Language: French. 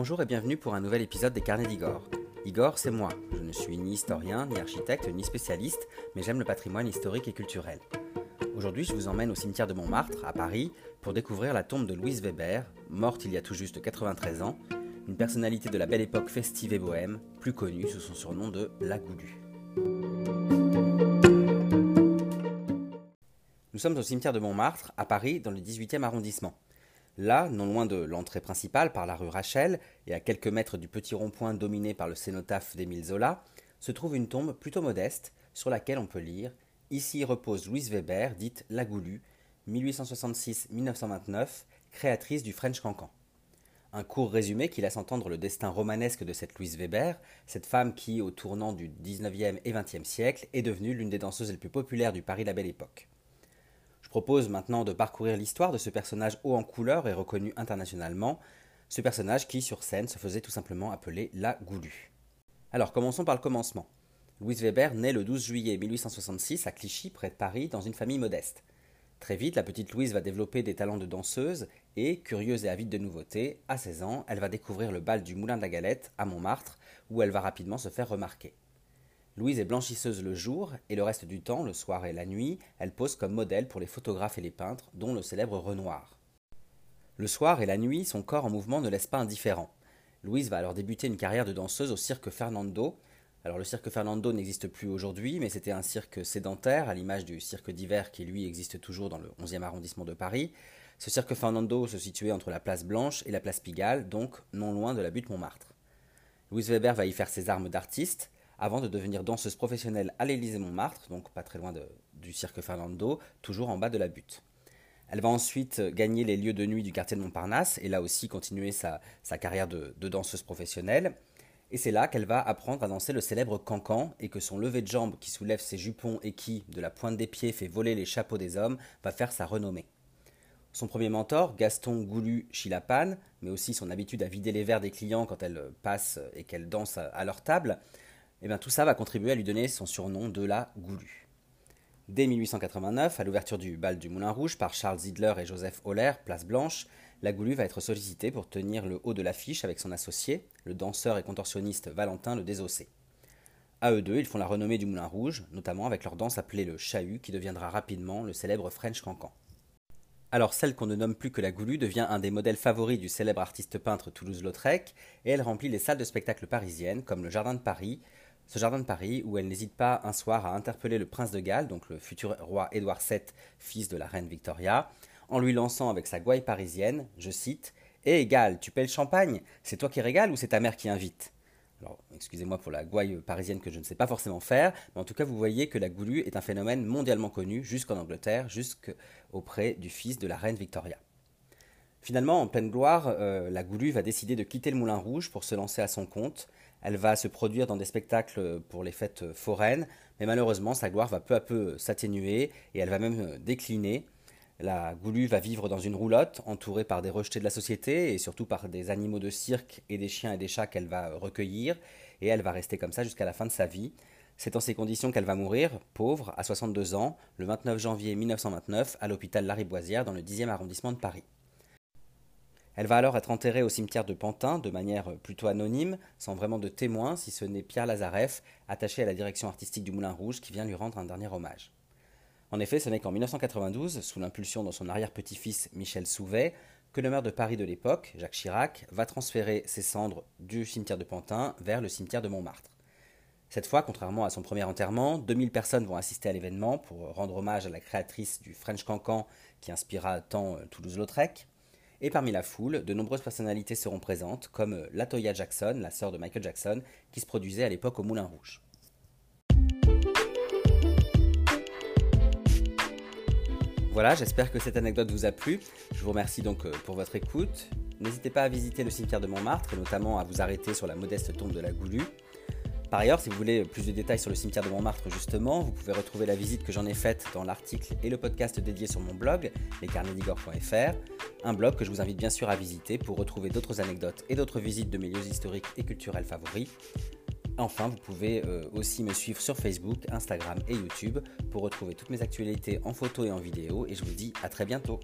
Bonjour et bienvenue pour un nouvel épisode des Carnets d'Igor. Igor, c'est moi. Je ne suis ni historien, ni architecte, ni spécialiste, mais j'aime le patrimoine historique et culturel. Aujourd'hui, je vous emmène au cimetière de Montmartre, à Paris, pour découvrir la tombe de Louise Weber, morte il y a tout juste 93 ans, une personnalité de la belle époque festive et bohème, plus connue sous son surnom de La Goulue. Nous sommes au cimetière de Montmartre, à Paris, dans le 18e arrondissement. Là, non loin de l'entrée principale par la rue Rachel et à quelques mètres du petit rond-point dominé par le cénotaphe d'Émile Zola, se trouve une tombe plutôt modeste sur laquelle on peut lire Ici repose Louise Weber, dite La Goulue, 1866-1929, créatrice du French Cancan. Un court résumé qui laisse entendre le destin romanesque de cette Louise Weber, cette femme qui, au tournant du 19e et 20e siècle, est devenue l'une des danseuses les plus populaires du Paris la Belle Époque. Propose maintenant de parcourir l'histoire de ce personnage haut en couleur et reconnu internationalement, ce personnage qui, sur scène, se faisait tout simplement appeler la Goulue. Alors commençons par le commencement. Louise Weber naît le 12 juillet 1866 à Clichy, près de Paris, dans une famille modeste. Très vite, la petite Louise va développer des talents de danseuse et, curieuse et avide de nouveautés, à 16 ans, elle va découvrir le bal du Moulin de la Galette à Montmartre, où elle va rapidement se faire remarquer. Louise est blanchisseuse le jour et le reste du temps, le soir et la nuit, elle pose comme modèle pour les photographes et les peintres, dont le célèbre Renoir. Le soir et la nuit, son corps en mouvement ne laisse pas indifférent. Louise va alors débuter une carrière de danseuse au cirque Fernando. Alors le cirque Fernando n'existe plus aujourd'hui, mais c'était un cirque sédentaire, à l'image du cirque d'hiver qui lui existe toujours dans le 11e arrondissement de Paris. Ce cirque Fernando se situait entre la place Blanche et la place Pigalle, donc non loin de la butte Montmartre. Louise Weber va y faire ses armes d'artiste, avant de devenir danseuse professionnelle à l'Élysée-Montmartre, donc pas très loin du cirque Fernando, toujours en bas de la butte. Elle va ensuite gagner les lieux de nuit du quartier de Montparnasse et là aussi continuer sa, carrière de, danseuse professionnelle. Et c'est là qu'elle va apprendre à danser le célèbre cancan et que son lever de jambes qui soulève ses jupons et qui, de la pointe des pieds, fait voler les chapeaux des hommes, va faire sa renommée. Son premier mentor, Gaston Goulu Chilapane, mais aussi son habitude à vider les verres des clients quand elle passe et qu'elle danse à leur table, et eh bien, tout ça va contribuer à lui donner son surnom de la Goulue. Dès 1889, à l'ouverture du bal du Moulin Rouge par Charles Zidler et Joseph Holler, place Blanche, la Goulue va être sollicitée pour tenir le haut de l'affiche avec son associé, le danseur et contorsionniste Valentin le Désossé. À eux deux, ils font la renommée du Moulin Rouge, notamment avec leur danse appelée le chahut qui deviendra rapidement le célèbre French Cancan. Alors celle qu'on ne nomme plus que la Goulue devient un des modèles favoris du célèbre artiste peintre Toulouse-Lautrec et elle remplit les salles de spectacle parisiennes comme le Jardin de Paris, ce jardin de Paris où elle n'hésite pas un soir à interpeller le prince de Galles, donc le futur roi Édouard VII, fils de la reine Victoria, en lui lançant avec sa gouaille parisienne, je cite Hé Galles, tu paies le champagne? C'est toi qui régales ou c'est ta mère qui invite? Alors, excusez-moi pour la gouaille parisienne que je ne sais pas forcément faire, mais en tout cas, vous voyez que la goulue est un phénomène mondialement connu, jusqu'en Angleterre, jusqu'auprès du fils de la reine Victoria. Finalement, en pleine gloire, euh, la goulue va décider de quitter le Moulin Rouge pour se lancer à son compte, elle va se produire dans des spectacles pour les fêtes foraines, mais malheureusement sa gloire va peu à peu s'atténuer et elle va même décliner. La Goulue va vivre dans une roulotte entourée par des rejetés de la société et surtout par des animaux de cirque et des chiens et des chats qu'elle va recueillir et elle va rester comme ça jusqu'à la fin de sa vie. C'est dans ces conditions qu'elle va mourir, pauvre, à 62 ans, le 29 janvier 1929, à l'hôpital Lariboisière dans le 10e arrondissement de Paris. Elle va alors être enterrée au cimetière de Pantin de manière plutôt anonyme, sans vraiment de témoin, si ce n'est Pierre Lazareff, attaché à la direction artistique du Moulin Rouge, qui vient lui rendre un dernier hommage. En effet, ce n'est qu'en 1992, sous l'impulsion de son arrière-petit-fils Michel Souvet, que le maire de Paris de l'époque, Jacques Chirac, va transférer ses cendres du cimetière de Pantin vers le cimetière de Montmartre. Cette fois, contrairement à son premier enterrement, 2000 personnes vont assister à l'événement pour rendre hommage à la créatrice du French Cancan qui inspira tant euh, Toulouse-Lautrec. Et parmi la foule, de nombreuses personnalités seront présentes, comme euh, Latoya Jackson, la sœur de Michael Jackson, qui se produisait à l'époque au Moulin Rouge. Voilà, j'espère que cette anecdote vous a plu. Je vous remercie donc euh, pour votre écoute. N'hésitez pas à visiter le cimetière de Montmartre et notamment à vous arrêter sur la modeste tombe de la Goulue. Par ailleurs, si vous voulez plus de détails sur le cimetière de Montmartre justement, vous pouvez retrouver la visite que j'en ai faite dans l'article et le podcast dédié sur mon blog, lescarnedigore.fr, un blog que je vous invite bien sûr à visiter pour retrouver d'autres anecdotes et d'autres visites de mes lieux historiques et culturels favoris. Enfin, vous pouvez euh, aussi me suivre sur Facebook, Instagram et YouTube pour retrouver toutes mes actualités en photo et en vidéo et je vous dis à très bientôt.